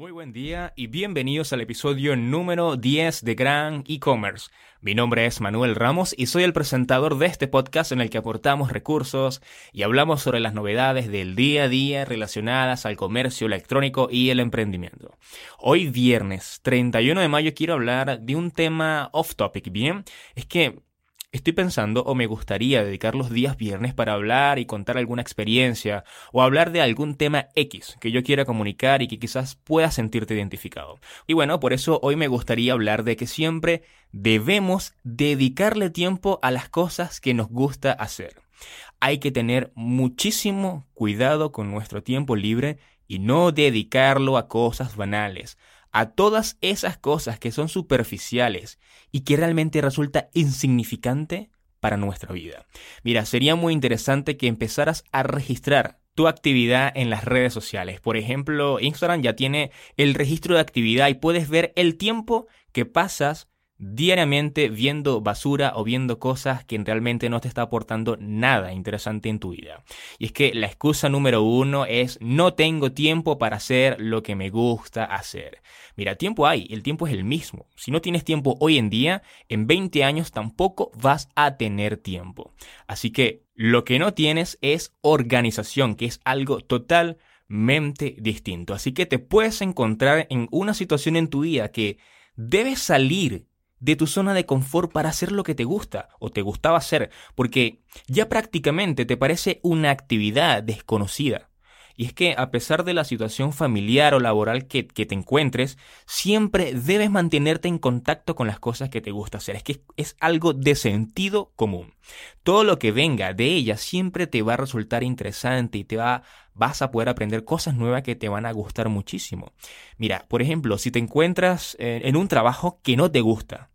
Muy buen día y bienvenidos al episodio número 10 de Gran E-Commerce. Mi nombre es Manuel Ramos y soy el presentador de este podcast en el que aportamos recursos y hablamos sobre las novedades del día a día relacionadas al comercio electrónico y el emprendimiento. Hoy viernes 31 de mayo quiero hablar de un tema off topic, ¿bien? Es que Estoy pensando o me gustaría dedicar los días viernes para hablar y contar alguna experiencia o hablar de algún tema X que yo quiera comunicar y que quizás puedas sentirte identificado. Y bueno, por eso hoy me gustaría hablar de que siempre debemos dedicarle tiempo a las cosas que nos gusta hacer. Hay que tener muchísimo cuidado con nuestro tiempo libre y no dedicarlo a cosas banales, a todas esas cosas que son superficiales y que realmente resulta insignificante para nuestra vida. Mira, sería muy interesante que empezaras a registrar tu actividad en las redes sociales. Por ejemplo, Instagram ya tiene el registro de actividad y puedes ver el tiempo que pasas diariamente viendo basura o viendo cosas que realmente no te está aportando nada interesante en tu vida. Y es que la excusa número uno es no tengo tiempo para hacer lo que me gusta hacer. Mira, tiempo hay, el tiempo es el mismo. Si no tienes tiempo hoy en día, en 20 años tampoco vas a tener tiempo. Así que lo que no tienes es organización, que es algo totalmente distinto. Así que te puedes encontrar en una situación en tu vida que debes salir de tu zona de confort para hacer lo que te gusta o te gustaba hacer, porque ya prácticamente te parece una actividad desconocida. Y es que a pesar de la situación familiar o laboral que, te encuentres, siempre debes mantenerte en contacto con las cosas que te gusta hacer. Es que es algo de sentido común. Todo lo que venga de ella siempre te va a resultar interesante y te va, vas a poder aprender cosas nuevas que te van a gustar muchísimo. Mira, por ejemplo, si te encuentras en un trabajo que no te gusta,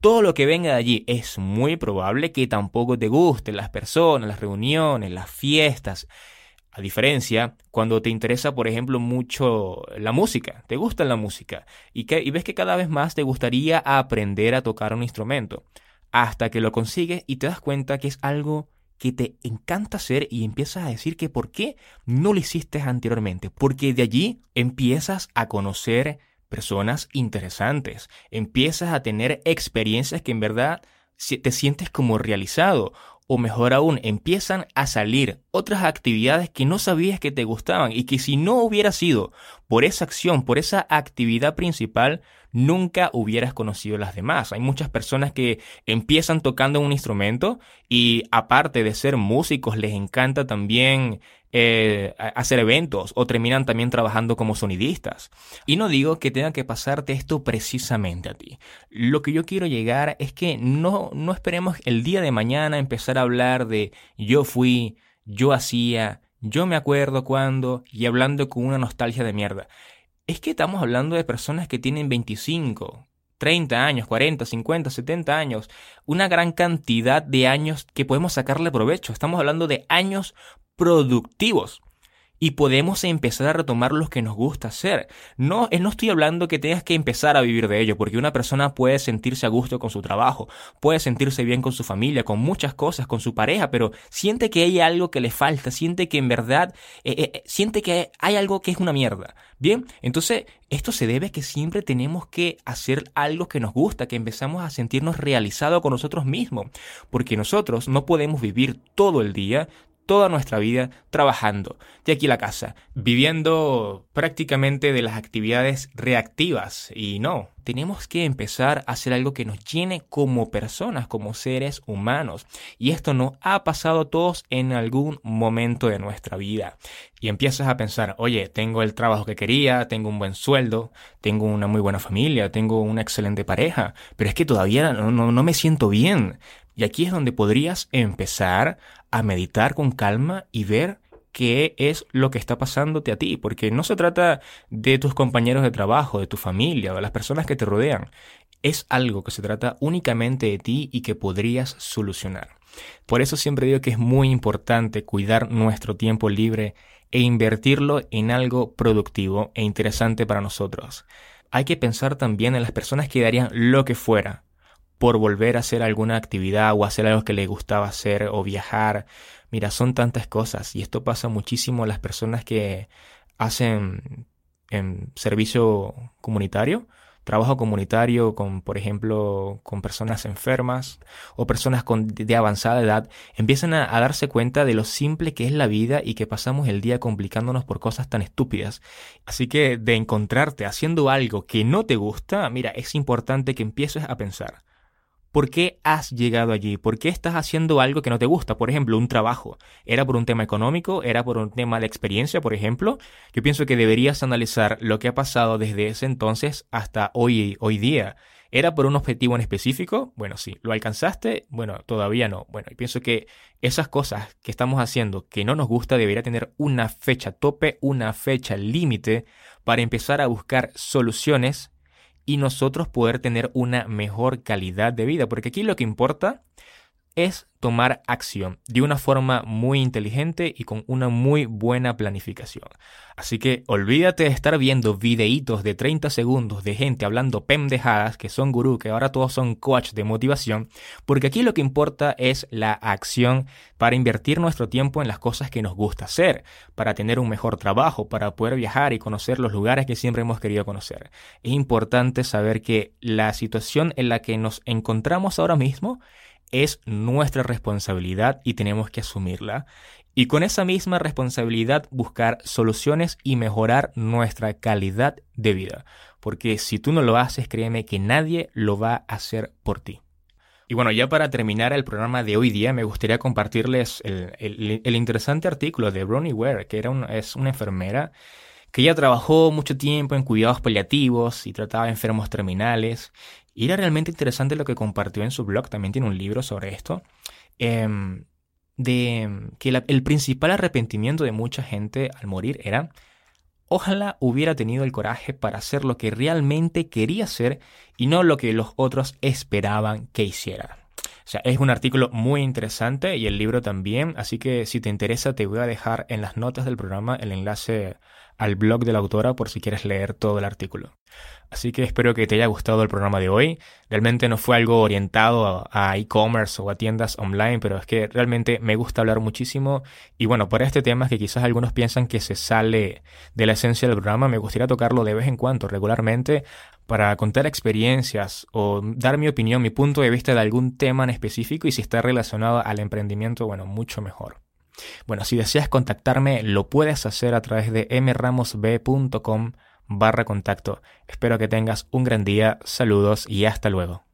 todo lo que venga de allí es muy probable que tampoco te guste, las personas, las reuniones, las fiestas. A diferencia, cuando te interesa, por ejemplo, mucho la música, te gusta la música y, que, y ves que cada vez más te gustaría aprender a tocar un instrumento, hasta que lo consigues y te das cuenta que es algo que te encanta hacer y empiezas a decir que por qué no lo hiciste anteriormente, porque de allí empiezas a conocer personas interesantes, empiezas a tener experiencias que en verdad te sientes como realizado o mejor aún, empiezan a salir otras actividades que no sabías que te gustaban y que si no hubiera sido por esa acción, por esa actividad principal, nunca hubieras conocido las demás. Hay muchas personas que empiezan tocando un instrumento y aparte de ser músicos, les encanta también eh, hacer eventos o terminan también trabajando como sonidistas. Y no digo que tenga que pasarte esto precisamente a ti. Lo que yo quiero llegar es que no, no esperemos el día de mañana empezar a hablar de yo fui, yo hacía, yo me acuerdo cuando y hablando con una nostalgia de mierda. Es que estamos hablando de personas que tienen 25, 30 años, 40, 50, 70 años, una gran cantidad de años que podemos sacarle provecho. Estamos hablando de años productivos y podemos empezar a retomar lo que nos gusta hacer. No, no estoy hablando que tengas que empezar a vivir de ello, porque una persona puede sentirse a gusto con su trabajo, puede sentirse bien con su familia, con muchas cosas, con su pareja, pero siente que hay algo que le falta, siente que en verdad, eh, eh, eh, siente que hay algo que es una mierda. Bien, entonces esto se debe a que siempre tenemos que hacer algo que nos gusta, que empezamos a sentirnos realizados con nosotros mismos, porque nosotros no podemos vivir todo el día toda nuestra vida trabajando de aquí la casa, viviendo prácticamente de las actividades reactivas. Y no, tenemos que empezar a hacer algo que nos llene como personas, como seres humanos. Y esto nos ha pasado a todos en algún momento de nuestra vida. Y empiezas a pensar, oye, tengo el trabajo que quería, tengo un buen sueldo, tengo una muy buena familia, tengo una excelente pareja, pero es que todavía no me siento bien. Y aquí es donde podrías empezar a meditar con calma y ver qué es lo que está pasándote a ti, porque no se trata de tus compañeros de trabajo, de tu familia o de las personas que te rodean. Es algo que se trata únicamente de ti y que podrías solucionar. Por eso siempre digo que es muy importante cuidar nuestro tiempo libre e invertirlo en algo productivo e interesante para nosotros. Hay que pensar también en las personas que darían lo que fuera por volver a hacer alguna actividad o hacer algo que le gustaba hacer o viajar. Mira, son tantas cosas y esto pasa muchísimo a las personas que hacen en servicio comunitario, trabajo comunitario con, por ejemplo, con personas enfermas o personas de avanzada edad, empiezan a, a, darse cuenta de lo simple que es la vida y que pasamos el día complicándonos por cosas tan estúpidas. Así que de encontrarte haciendo algo que no te gusta, mira, es importante que empieces a pensar. ¿Por qué has llegado allí? ¿Por qué estás haciendo algo que no te gusta? Por ejemplo, un trabajo. ¿Era por un tema económico? ¿Era por un tema de experiencia, por ejemplo? Yo pienso que deberías analizar lo que ha pasado desde ese entonces hasta hoy, hoy día. ¿Era por un objetivo en específico? Bueno, sí. ¿Lo alcanzaste? Bueno, todavía no. Bueno, y pienso que esas cosas que estamos haciendo que no nos gusta debería tener una fecha tope, una fecha límite para empezar a buscar soluciones y nosotros poder tener una mejor calidad de vida. Porque aquí lo que importa es tomar acción de una forma muy inteligente y con una muy buena planificación. Así que olvídate de estar viendo videitos de 30 segundos de gente hablando pendejadas que son gurú, que ahora todos son coach de motivación, porque aquí lo que importa es la acción para invertir nuestro tiempo en las cosas que nos gusta hacer, para tener un mejor trabajo, para poder viajar y conocer los lugares que siempre hemos querido conocer. Es importante saber que la situación en la que nos encontramos ahora mismo es nuestra responsabilidad y tenemos que asumirla. Y con esa misma responsabilidad buscar soluciones y mejorar nuestra calidad de vida. Porque si tú no lo haces, créeme que nadie lo va a hacer por ti. Y bueno, ya para terminar el programa de hoy día, me gustaría compartirles el, interesante artículo de Bronnie Ware, que era es una enfermera que ya trabajó mucho tiempo en cuidados paliativos y trataba enfermos terminales. Y era realmente interesante lo que compartió en su blog, también tiene un libro sobre esto, em, de que el principal arrepentimiento de mucha gente al morir era, ojalá hubiera tenido el coraje para hacer lo que realmente quería hacer y no lo que los otros esperaban que hiciera. O sea, es un artículo muy interesante y el libro también, así que si te interesa te voy a dejar en las notas del programa el enlace al blog de la autora por si quieres leer todo el artículo. Así que espero que te haya gustado el programa de hoy. Realmente no fue algo orientado a e-commerce o a tiendas online, pero es que realmente me gusta hablar muchísimo. Y bueno, por este tema que quizás algunos piensan que se sale de la esencia del programa, me gustaría tocarlo de vez en cuando, regularmente, para contar experiencias o dar mi opinión, mi punto de vista de algún tema en específico y si está relacionado al emprendimiento, bueno, mucho mejor. Bueno, si deseas contactarme, lo puedes hacer a través de mramosb.com barra contacto. Espero que tengas un gran día, saludos y hasta luego.